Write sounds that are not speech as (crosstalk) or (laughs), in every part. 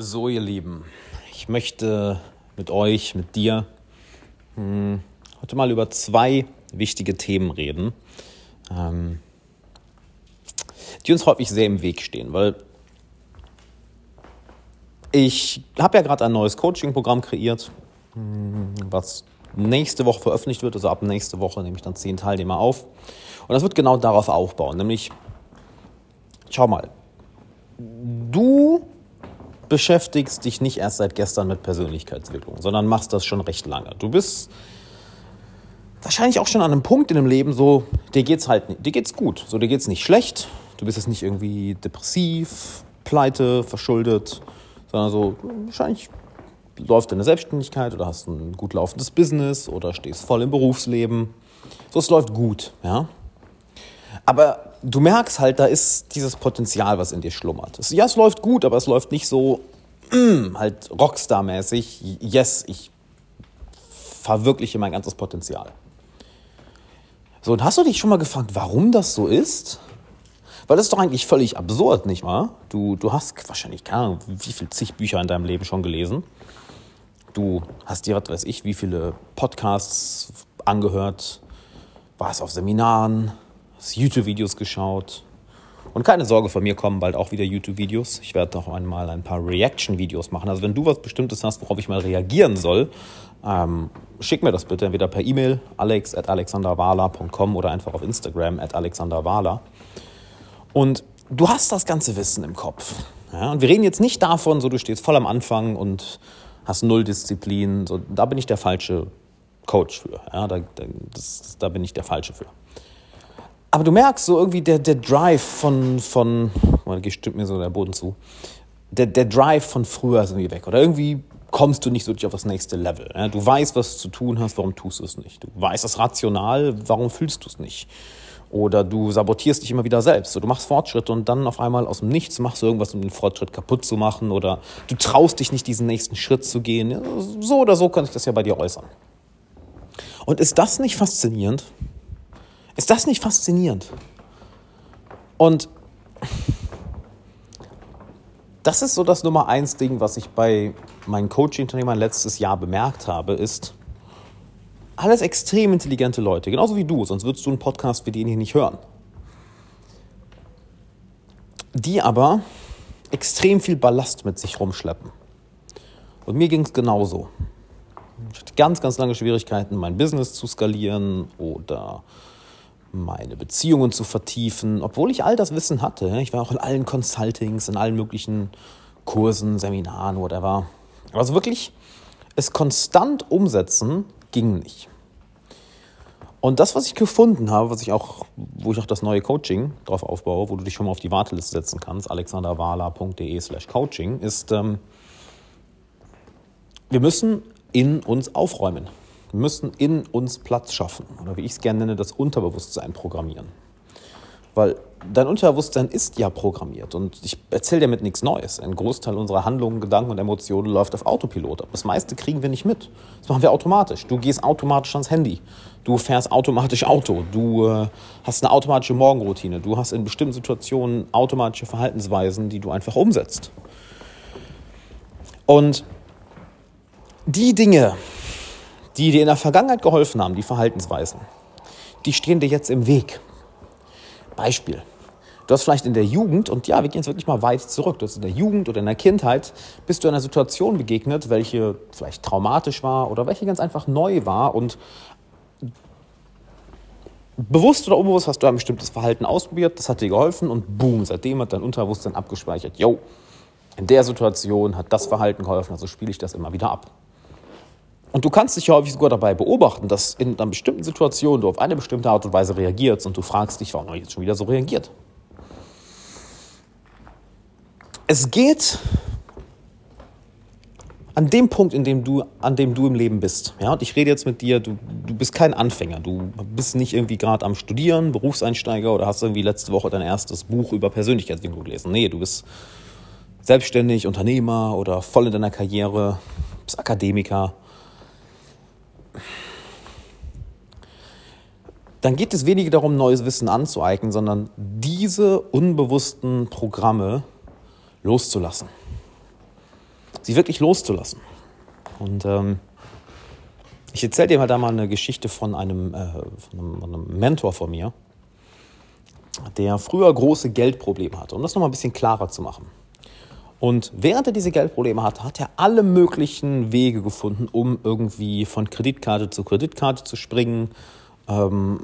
So, ihr Lieben, ich möchte mit euch, mit dir hm, heute mal über zwei wichtige Themen reden, ähm, die uns häufig sehr im Weg stehen, weil ich habe ja gerade ein neues Coaching-Programm kreiert, hm, was nächste Woche veröffentlicht wird, also ab nächste Woche nehme ich dann zehn Teilnehmer auf. Und das wird genau darauf aufbauen, nämlich, schau mal, du beschäftigst dich nicht erst seit gestern mit Persönlichkeitsentwicklung, sondern machst das schon recht lange. Du bist wahrscheinlich auch schon an einem Punkt in dem Leben, so dir geht's halt, dir geht's gut, so dir geht's nicht schlecht. Du bist jetzt nicht irgendwie depressiv, pleite, verschuldet, sondern so wahrscheinlich läuft deine Selbstständigkeit oder hast ein gut laufendes Business oder stehst voll im Berufsleben. So es läuft gut, ja. Aber du merkst halt, da ist dieses Potenzial, was in dir schlummert. ja, es läuft gut, aber es läuft nicht so mm, halt Rockstar-mäßig. Yes, ich verwirkliche mein ganzes Potenzial. So, und hast du dich schon mal gefragt, warum das so ist? Weil das ist doch eigentlich völlig absurd, nicht wahr? Du, du hast wahrscheinlich, keine Ahnung, wie viele zig Bücher in deinem Leben schon gelesen. Du hast dir, was weiß ich, wie viele Podcasts angehört, warst auf Seminaren, YouTube-Videos geschaut. Und keine Sorge, von mir kommen bald auch wieder YouTube-Videos. Ich werde auch einmal ein paar Reaction-Videos machen. Also wenn du was Bestimmtes hast, worauf ich mal reagieren soll, ähm, schick mir das bitte entweder per E-Mail alex at alexanderwala.com oder einfach auf Instagram at alexanderwala. Und du hast das ganze Wissen im Kopf. Ja? Und wir reden jetzt nicht davon, so du stehst voll am Anfang und hast null Disziplin. So, da bin ich der falsche Coach für. Ja? Da, da, das, da bin ich der falsche für. Aber du merkst so irgendwie der, der Drive von, von, da stimmt mir so der Boden zu, der, der Drive von früher ist irgendwie weg. Oder irgendwie kommst du nicht so auf das nächste Level. Ja? Du weißt, was du zu tun hast, warum tust du es nicht? Du weißt es rational, warum fühlst du es nicht? Oder du sabotierst dich immer wieder selbst. So, du machst Fortschritte und dann auf einmal aus dem Nichts machst du irgendwas, um den Fortschritt kaputt zu machen. Oder du traust dich nicht, diesen nächsten Schritt zu gehen. So oder so kann ich das ja bei dir äußern. Und ist das nicht faszinierend? Ist das nicht faszinierend? Und das ist so das Nummer eins Ding, was ich bei meinen Coaching-Unternehmern letztes Jahr bemerkt habe, ist, alles extrem intelligente Leute, genauso wie du, sonst würdest du einen Podcast wie den hier nicht hören. Die aber extrem viel Ballast mit sich rumschleppen. Und mir ging es genauso. Ich hatte ganz, ganz lange Schwierigkeiten, mein Business zu skalieren oder meine Beziehungen zu vertiefen, obwohl ich all das Wissen hatte. Ich war auch in allen Consultings, in allen möglichen Kursen, Seminaren, whatever. Aber so wirklich es konstant umsetzen ging nicht. Und das, was ich gefunden habe, was ich auch, wo ich auch das neue Coaching drauf aufbaue, wo du dich schon mal auf die Warteliste setzen kannst, alexanderwala.de slash coaching, ist, ähm, wir müssen in uns aufräumen müssen in uns Platz schaffen oder wie ich es gerne nenne, das Unterbewusstsein programmieren. Weil dein Unterbewusstsein ist ja programmiert und ich erzähle dir mit nichts Neues. Ein Großteil unserer Handlungen, Gedanken und Emotionen läuft auf Autopilot. Aber das meiste kriegen wir nicht mit. Das machen wir automatisch. Du gehst automatisch ans Handy. Du fährst automatisch Auto. Du äh, hast eine automatische Morgenroutine. Du hast in bestimmten Situationen automatische Verhaltensweisen, die du einfach umsetzt. Und die Dinge, die dir in der Vergangenheit geholfen haben, die Verhaltensweisen, die stehen dir jetzt im Weg. Beispiel. Du hast vielleicht in der Jugend, und ja, wir gehen jetzt wirklich mal weit zurück, du hast in der Jugend oder in der Kindheit, bist du einer Situation begegnet, welche vielleicht traumatisch war oder welche ganz einfach neu war und bewusst oder unbewusst hast du ein bestimmtes Verhalten ausprobiert, das hat dir geholfen und boom, seitdem hat dein Unterbewusstsein abgespeichert, yo, in der Situation hat das Verhalten geholfen, also spiele ich das immer wieder ab. Und du kannst dich häufig sogar dabei beobachten, dass in einer bestimmten Situation du auf eine bestimmte Art und Weise reagierst und du fragst dich, warum ich jetzt schon wieder so reagiert? Es geht an dem Punkt, in dem du, an dem du im Leben bist. Ja, und ich rede jetzt mit dir, du, du bist kein Anfänger, du bist nicht irgendwie gerade am Studieren, Berufseinsteiger oder hast irgendwie letzte Woche dein erstes Buch über Persönlichkeitsentwicklung gelesen. Nee, du bist selbstständig, Unternehmer oder voll in deiner Karriere, bist Akademiker dann geht es weniger darum, neues Wissen anzueignen, sondern diese unbewussten Programme loszulassen. sie wirklich loszulassen. Und ähm, ich erzähle dir mal da mal eine Geschichte von einem, äh, von einem, von einem Mentor von mir, der früher große Geldprobleme hatte, um das nochmal ein bisschen klarer zu machen. Und während er diese Geldprobleme hatte, hat er alle möglichen Wege gefunden, um irgendwie von Kreditkarte zu Kreditkarte zu springen, ähm,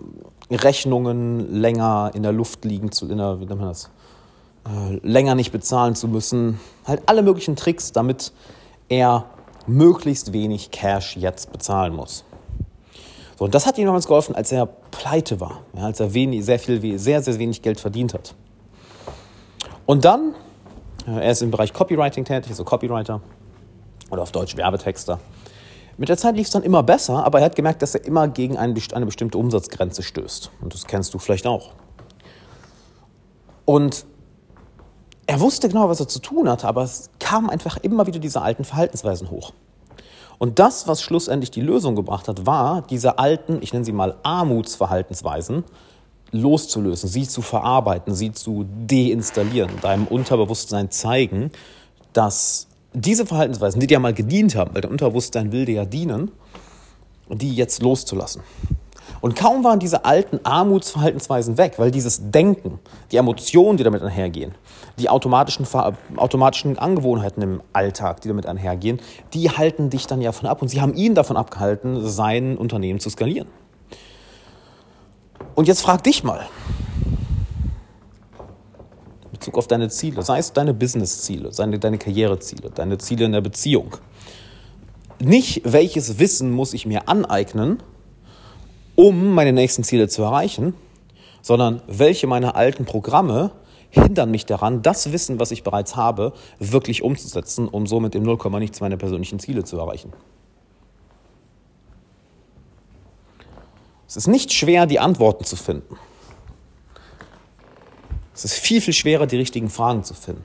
Rechnungen länger in der Luft liegen zu, in der, wie nennt man das, äh, länger nicht bezahlen zu müssen. Halt alle möglichen Tricks, damit er möglichst wenig Cash jetzt bezahlen muss. So, und das hat ihm damals geholfen, als er pleite war, ja, als er wenig, sehr, viel, sehr, sehr wenig Geld verdient hat. Und dann, äh, er ist im Bereich Copywriting tätig, also Copywriter oder auf Deutsch Werbetexter. Mit der Zeit lief es dann immer besser, aber er hat gemerkt, dass er immer gegen eine, bestimmte Umsatzgrenze stößt. Und das kennst du vielleicht auch. Und er wusste genau, was er zu tun hatte, aber es kamen einfach immer wieder diese alten Verhaltensweisen hoch. Und das, was schlussendlich die Lösung gebracht hat, war, diese alten, ich nenne sie mal Armutsverhaltensweisen, loszulösen, sie zu verarbeiten, sie zu deinstallieren, deinem Unterbewusstsein zeigen, dass diese Verhaltensweisen, die dir mal gedient haben, weil der Unterbewusstsein will dir ja dienen, die jetzt loszulassen. Und kaum waren diese alten Armutsverhaltensweisen weg, weil dieses Denken, die Emotionen, die damit einhergehen, die automatischen, automatischen Angewohnheiten im Alltag, die damit einhergehen, die halten dich dann ja von ab. Und sie haben ihn davon abgehalten, sein Unternehmen zu skalieren. Und jetzt frag dich mal, Bezug auf deine Ziele, sei es deine Business-Ziele, deine, deine Karriereziele, deine Ziele in der Beziehung. Nicht, welches Wissen muss ich mir aneignen, um meine nächsten Ziele zu erreichen, sondern welche meiner alten Programme hindern mich daran, das Wissen, was ich bereits habe, wirklich umzusetzen, um somit im 0, nichts meine persönlichen Ziele zu erreichen. Es ist nicht schwer, die Antworten zu finden. Es ist viel, viel schwerer, die richtigen Fragen zu finden.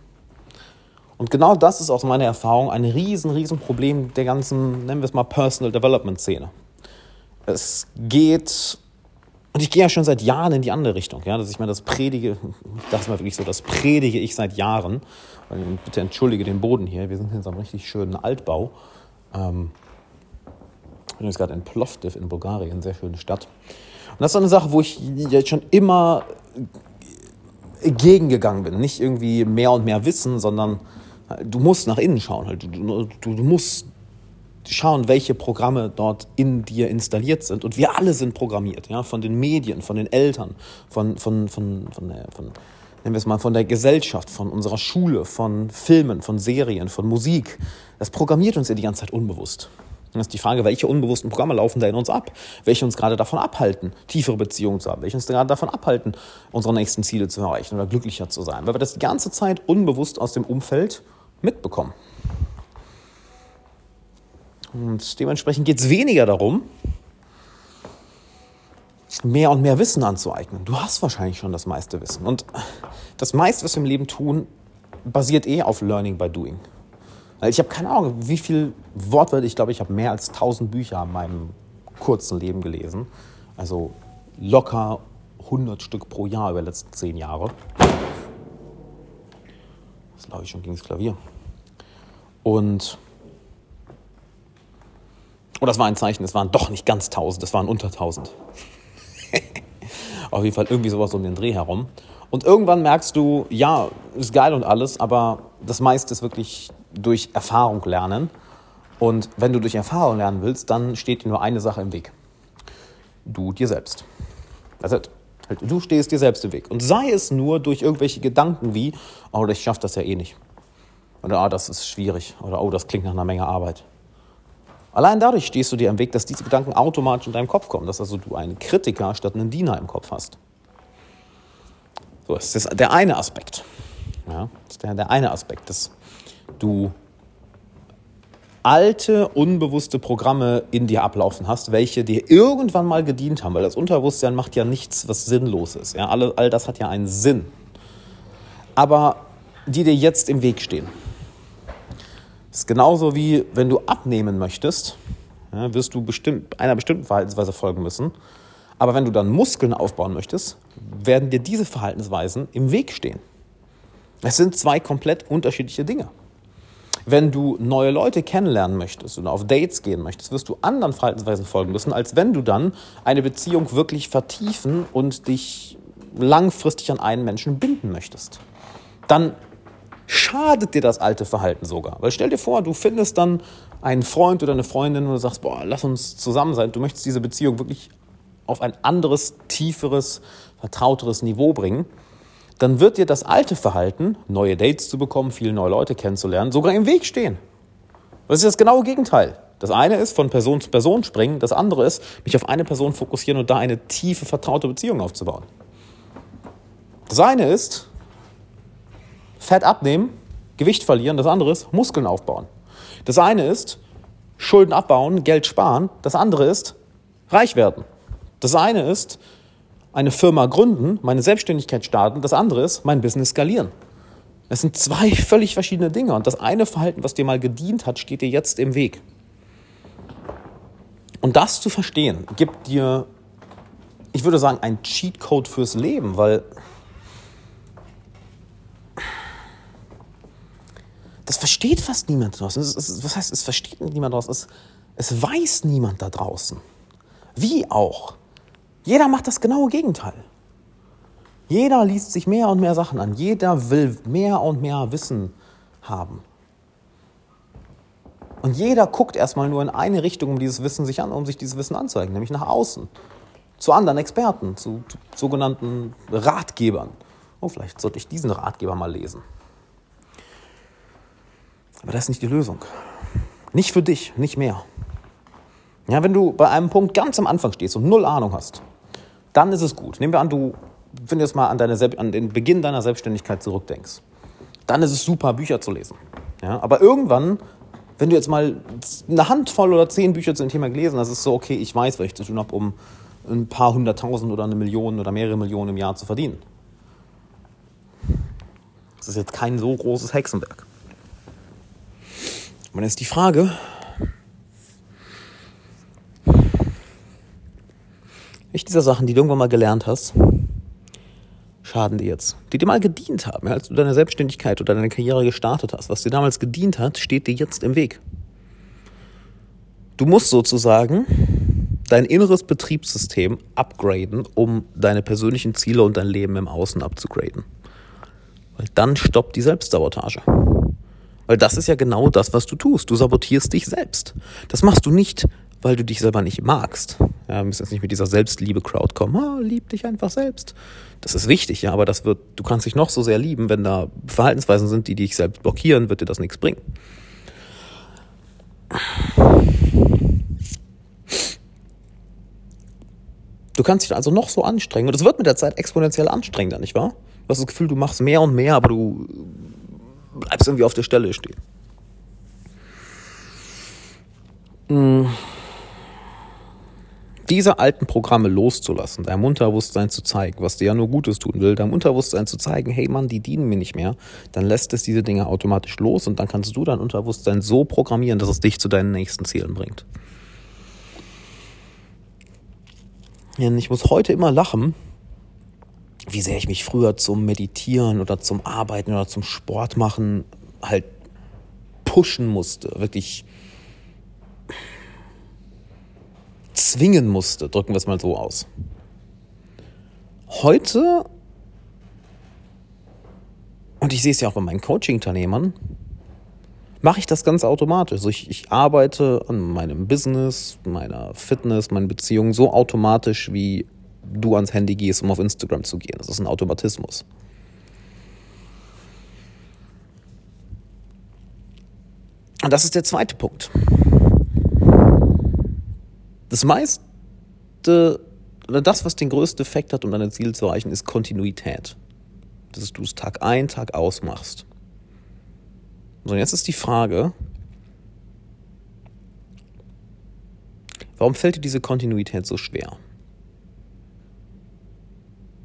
Und genau das ist aus meiner Erfahrung ein riesen, riesen Problem der ganzen, nennen wir es mal, Personal Development Szene. Es geht, und ich gehe ja schon seit Jahren in die andere Richtung, ja, dass ich mir das predige, das ist mal wirklich so, das predige ich seit Jahren. Bitte entschuldige den Boden hier, wir sind in so einem richtig schönen Altbau. Ähm, ich bin jetzt gerade in Plovdiv in Bulgarien, sehr schöne Stadt. Und das ist eine Sache, wo ich jetzt schon immer gegengegangen bin. Nicht irgendwie mehr und mehr wissen, sondern du musst nach innen schauen. Du, du, du musst schauen, welche Programme dort in dir installiert sind. Und wir alle sind programmiert, ja, von den Medien, von den Eltern, von, von, von, von, der, von nennen wir es mal, von der Gesellschaft, von unserer Schule, von Filmen, von Serien, von Musik. Das programmiert uns ja die ganze Zeit unbewusst. Das ist die Frage, welche unbewussten Programme laufen da in uns ab? Welche uns gerade davon abhalten, tiefere Beziehungen zu haben? Welche uns gerade davon abhalten, unsere nächsten Ziele zu erreichen oder glücklicher zu sein? Weil wir das die ganze Zeit unbewusst aus dem Umfeld mitbekommen. Und dementsprechend geht es weniger darum, mehr und mehr Wissen anzueignen. Du hast wahrscheinlich schon das meiste Wissen. Und das meiste, was wir im Leben tun, basiert eh auf Learning by Doing. Weil ich habe keine Ahnung, wie viel Wortwörter, ich glaube, ich habe mehr als 1000 Bücher in meinem kurzen Leben gelesen. Also locker 100 Stück pro Jahr über die letzten 10 Jahre. Das glaube ich schon gegen das Klavier. Und und das war ein Zeichen, es waren doch nicht ganz 1000, es waren unter 1000. (laughs) Auf jeden Fall irgendwie sowas um den Dreh herum. Und irgendwann merkst du, ja, ist geil und alles, aber das meiste ist wirklich durch Erfahrung lernen. Und wenn du durch Erfahrung lernen willst, dann steht dir nur eine Sache im Weg. Du dir selbst. Also, du stehst dir selbst im Weg. Und sei es nur durch irgendwelche Gedanken wie, oh, ich schaffe das ja eh nicht. Oder, oh, das ist schwierig. Oder, oh, das klingt nach einer Menge Arbeit. Allein dadurch stehst du dir im Weg, dass diese Gedanken automatisch in deinem Kopf kommen, dass also du einen Kritiker statt einen Diener im Kopf hast. So, das ist der eine Aspekt. Ja, das ist der, der eine Aspekt, dass du alte, unbewusste Programme in dir ablaufen hast, welche dir irgendwann mal gedient haben, weil das Unterbewusstsein macht ja nichts, was sinnlos ist. Ja, all, all das hat ja einen Sinn. Aber die dir jetzt im Weg stehen. Das ist genauso wie wenn du abnehmen möchtest, ja, wirst du bestimmt, einer bestimmten Verhaltensweise folgen müssen. Aber wenn du dann Muskeln aufbauen möchtest, werden dir diese Verhaltensweisen im Weg stehen. Es sind zwei komplett unterschiedliche Dinge. Wenn du neue Leute kennenlernen möchtest oder auf Dates gehen möchtest, wirst du anderen Verhaltensweisen folgen müssen, als wenn du dann eine Beziehung wirklich vertiefen und dich langfristig an einen Menschen binden möchtest. Dann schadet dir das alte Verhalten sogar. Weil stell dir vor, du findest dann einen Freund oder eine Freundin und du sagst, boah, lass uns zusammen sein. Du möchtest diese Beziehung wirklich auf ein anderes, tieferes, vertrauteres Niveau bringen dann wird dir das alte Verhalten, neue Dates zu bekommen, viele neue Leute kennenzulernen, sogar im Weg stehen. Das ist das genaue Gegenteil. Das eine ist von Person zu Person springen, das andere ist mich auf eine Person fokussieren und da eine tiefe, vertraute Beziehung aufzubauen. Das eine ist Fett abnehmen, Gewicht verlieren, das andere ist Muskeln aufbauen. Das eine ist Schulden abbauen, Geld sparen, das andere ist reich werden. Das eine ist eine Firma gründen, meine Selbstständigkeit starten, das andere ist mein Business skalieren. Das sind zwei völlig verschiedene Dinge und das eine Verhalten, was dir mal gedient hat, steht dir jetzt im Weg. Und das zu verstehen, gibt dir, ich würde sagen, ein Cheatcode fürs Leben, weil das versteht fast niemand draußen. was heißt, es versteht niemand draußen? Es, es weiß niemand da draußen. Wie auch? Jeder macht das genaue Gegenteil. Jeder liest sich mehr und mehr Sachen an. Jeder will mehr und mehr Wissen haben. Und jeder guckt erstmal nur in eine Richtung, um dieses Wissen sich an, um sich dieses Wissen anzueignen, nämlich nach außen. Zu anderen Experten, zu sogenannten Ratgebern. Oh, vielleicht sollte ich diesen Ratgeber mal lesen. Aber das ist nicht die Lösung. Nicht für dich, nicht mehr. Ja, wenn du bei einem Punkt ganz am Anfang stehst und null Ahnung hast, dann ist es gut. Nehmen wir an, du, wenn du jetzt mal an, deine, an den Beginn deiner Selbstständigkeit zurückdenkst, dann ist es super, Bücher zu lesen. Ja, aber irgendwann, wenn du jetzt mal eine Handvoll oder zehn Bücher zu dem Thema gelesen hast, ist es so, okay, ich weiß, was ich zu tun habe, um ein paar hunderttausend oder eine Million oder mehrere Millionen im Jahr zu verdienen. Das ist jetzt kein so großes Hexenwerk. Und dann ist die Frage, Welche dieser Sachen, die du irgendwann mal gelernt hast, schaden dir jetzt? Die dir mal gedient haben, als du deine Selbstständigkeit oder deine Karriere gestartet hast. Was dir damals gedient hat, steht dir jetzt im Weg. Du musst sozusagen dein inneres Betriebssystem upgraden, um deine persönlichen Ziele und dein Leben im Außen abzugraden. Weil dann stoppt die Selbstsabotage. Weil das ist ja genau das, was du tust. Du sabotierst dich selbst. Das machst du nicht, weil du dich selber nicht magst. Ja, wir müssen jetzt nicht mit dieser Selbstliebe-Crowd kommen. Oh, lieb dich einfach selbst. Das ist wichtig, ja, aber das wird, du kannst dich noch so sehr lieben, wenn da Verhaltensweisen sind, die dich selbst blockieren, wird dir das nichts bringen. Du kannst dich also noch so anstrengen und es wird mit der Zeit exponentiell anstrengender, nicht wahr? Du hast das Gefühl, du machst mehr und mehr, aber du bleibst irgendwie auf der Stelle stehen. Hm diese alten Programme loszulassen, deinem Unterbewusstsein zu zeigen, was dir ja nur Gutes tun will, deinem Unterbewusstsein zu zeigen, hey Mann, die dienen mir nicht mehr, dann lässt es diese Dinge automatisch los und dann kannst du dein Unterbewusstsein so programmieren, dass es dich zu deinen nächsten Zielen bringt. Ich muss heute immer lachen, wie sehr ich mich früher zum Meditieren oder zum Arbeiten oder zum Sport machen halt pushen musste, wirklich zwingen musste, drücken wir es mal so aus. Heute, und ich sehe es ja auch bei meinen Coaching-Teilnehmern, mache ich das ganz automatisch. Also ich, ich arbeite an meinem Business, meiner Fitness, meinen Beziehungen so automatisch, wie du ans Handy gehst, um auf Instagram zu gehen. Das ist ein Automatismus. Und das ist der zweite Punkt. Das meiste, oder das, was den größten Effekt hat, um deine Ziele zu erreichen, ist Kontinuität. Dass du es Tag ein, Tag aus machst. So, und jetzt ist die Frage, warum fällt dir diese Kontinuität so schwer?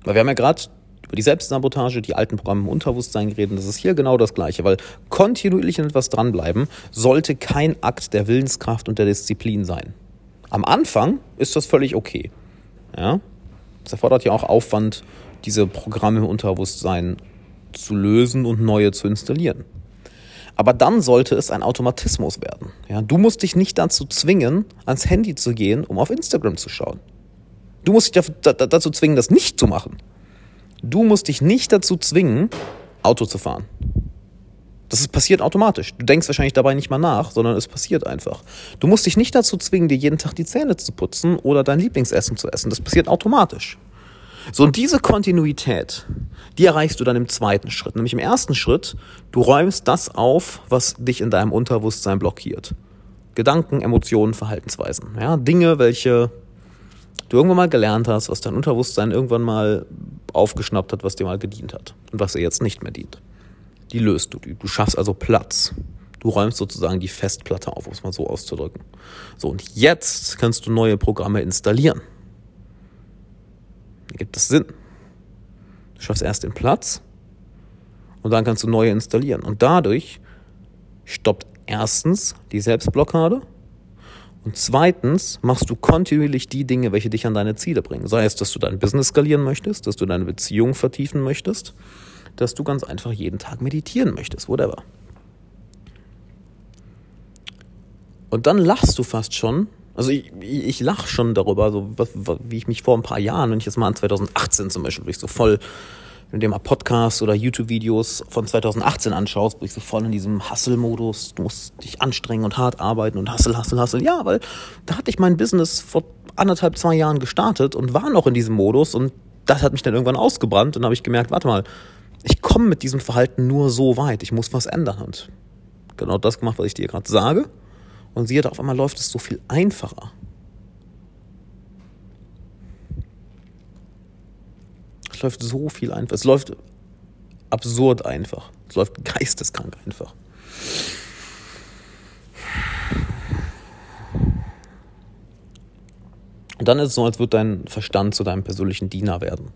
Weil wir haben ja gerade über die Selbstsabotage, die alten Programme im Unterbewusstsein geredet. Das ist hier genau das Gleiche, weil kontinuierlich an etwas dranbleiben sollte kein Akt der Willenskraft und der Disziplin sein. Am Anfang ist das völlig okay. Ja? Das erfordert ja auch Aufwand, diese Programme im Unterbewusstsein zu lösen und neue zu installieren. Aber dann sollte es ein Automatismus werden. Ja, du musst dich nicht dazu zwingen, ans Handy zu gehen, um auf Instagram zu schauen. Du musst dich dazu zwingen, das nicht zu machen. Du musst dich nicht dazu zwingen, Auto zu fahren. Das ist, passiert automatisch. Du denkst wahrscheinlich dabei nicht mal nach, sondern es passiert einfach. Du musst dich nicht dazu zwingen, dir jeden Tag die Zähne zu putzen oder dein Lieblingsessen zu essen. Das passiert automatisch. So, und diese Kontinuität, die erreichst du dann im zweiten Schritt. Nämlich im ersten Schritt, du räumst das auf, was dich in deinem Unterbewusstsein blockiert. Gedanken, Emotionen, Verhaltensweisen. Ja, Dinge, welche du irgendwann mal gelernt hast, was dein Unterbewusstsein irgendwann mal aufgeschnappt hat, was dir mal gedient hat und was dir jetzt nicht mehr dient. Die löst du. Du schaffst also Platz. Du räumst sozusagen die Festplatte auf, um es mal so auszudrücken. So, und jetzt kannst du neue Programme installieren. Da gibt es Sinn. Du schaffst erst den Platz und dann kannst du neue installieren. Und dadurch stoppt erstens die Selbstblockade und zweitens machst du kontinuierlich die Dinge, welche dich an deine Ziele bringen. Sei es, dass du dein Business skalieren möchtest, dass du deine Beziehung vertiefen möchtest, dass du ganz einfach jeden Tag meditieren möchtest, whatever. Und dann lachst du fast schon, also ich, ich lache schon darüber, so was, wie ich mich vor ein paar Jahren, wenn ich jetzt mal an 2018 zum Beispiel, wo ich so voll, wenn du dir mal Podcasts oder YouTube-Videos von 2018 anschaust, wo ich so voll in diesem Hustle-Modus, du musst dich anstrengen und hart arbeiten und Hustle, Hustle, Hustle. Ja, weil da hatte ich mein Business vor anderthalb, zwei Jahren gestartet und war noch in diesem Modus und das hat mich dann irgendwann ausgebrannt und habe ich gemerkt, warte mal, ich komme mit diesem Verhalten nur so weit, ich muss was ändern und genau das gemacht, was ich dir gerade sage und siehe, auf einmal läuft es so viel einfacher. Es läuft so viel einfacher. Es läuft absurd einfach. Es läuft geisteskrank einfach. Und dann ist es so, als würde dein Verstand zu deinem persönlichen Diener werden.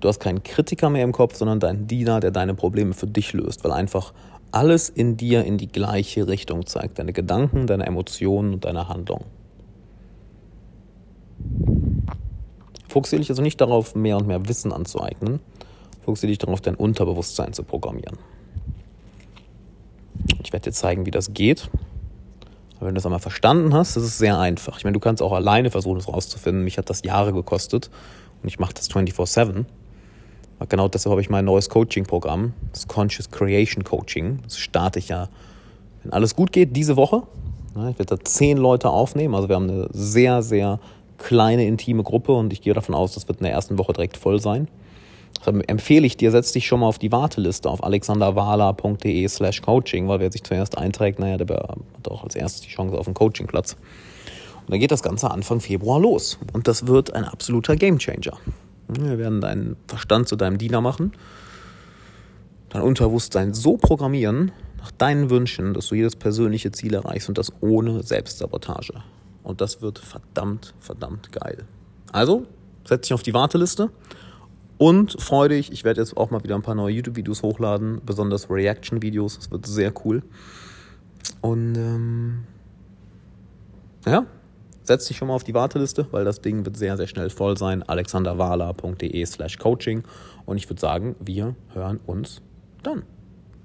Du hast keinen Kritiker mehr im Kopf, sondern deinen Diener, der deine Probleme für dich löst, weil einfach alles in dir in die gleiche Richtung zeigt. Deine Gedanken, deine Emotionen und deine Handlung. Fokussiere dich also nicht darauf, mehr und mehr Wissen anzueignen. Fokussiere dich darauf, dein Unterbewusstsein zu programmieren. Ich werde dir zeigen, wie das geht. Aber wenn du das einmal verstanden hast, ist es sehr einfach. Ich meine, du kannst auch alleine versuchen, es rauszufinden. Mich hat das Jahre gekostet und ich mache das 24-7. Genau deshalb habe ich mein neues Coaching-Programm, das Conscious Creation Coaching. Das starte ich ja, wenn alles gut geht, diese Woche. Ich werde da zehn Leute aufnehmen. Also wir haben eine sehr, sehr kleine, intime Gruppe und ich gehe davon aus, das wird in der ersten Woche direkt voll sein. Deshalb empfehle ich dir, setz dich schon mal auf die Warteliste auf alexanderwala.de slash coaching, weil wer sich zuerst einträgt, naja, der hat auch als erstes die Chance auf einen Coachingplatz. Und dann geht das Ganze Anfang Februar los. Und das wird ein absoluter Gamechanger. Wir werden deinen Verstand zu deinem Diener machen, dein Unterbewusstsein so programmieren, nach deinen Wünschen, dass du jedes persönliche Ziel erreichst und das ohne Selbstsabotage. Und das wird verdammt, verdammt geil. Also, setz dich auf die Warteliste und freu dich, ich werde jetzt auch mal wieder ein paar neue YouTube-Videos hochladen, besonders Reaction-Videos, das wird sehr cool. Und ähm, ja, setz dich schon mal auf die Warteliste, weil das Ding wird sehr, sehr schnell voll sein. alexanderwala.de slash coaching. Und ich würde sagen, wir hören uns dann.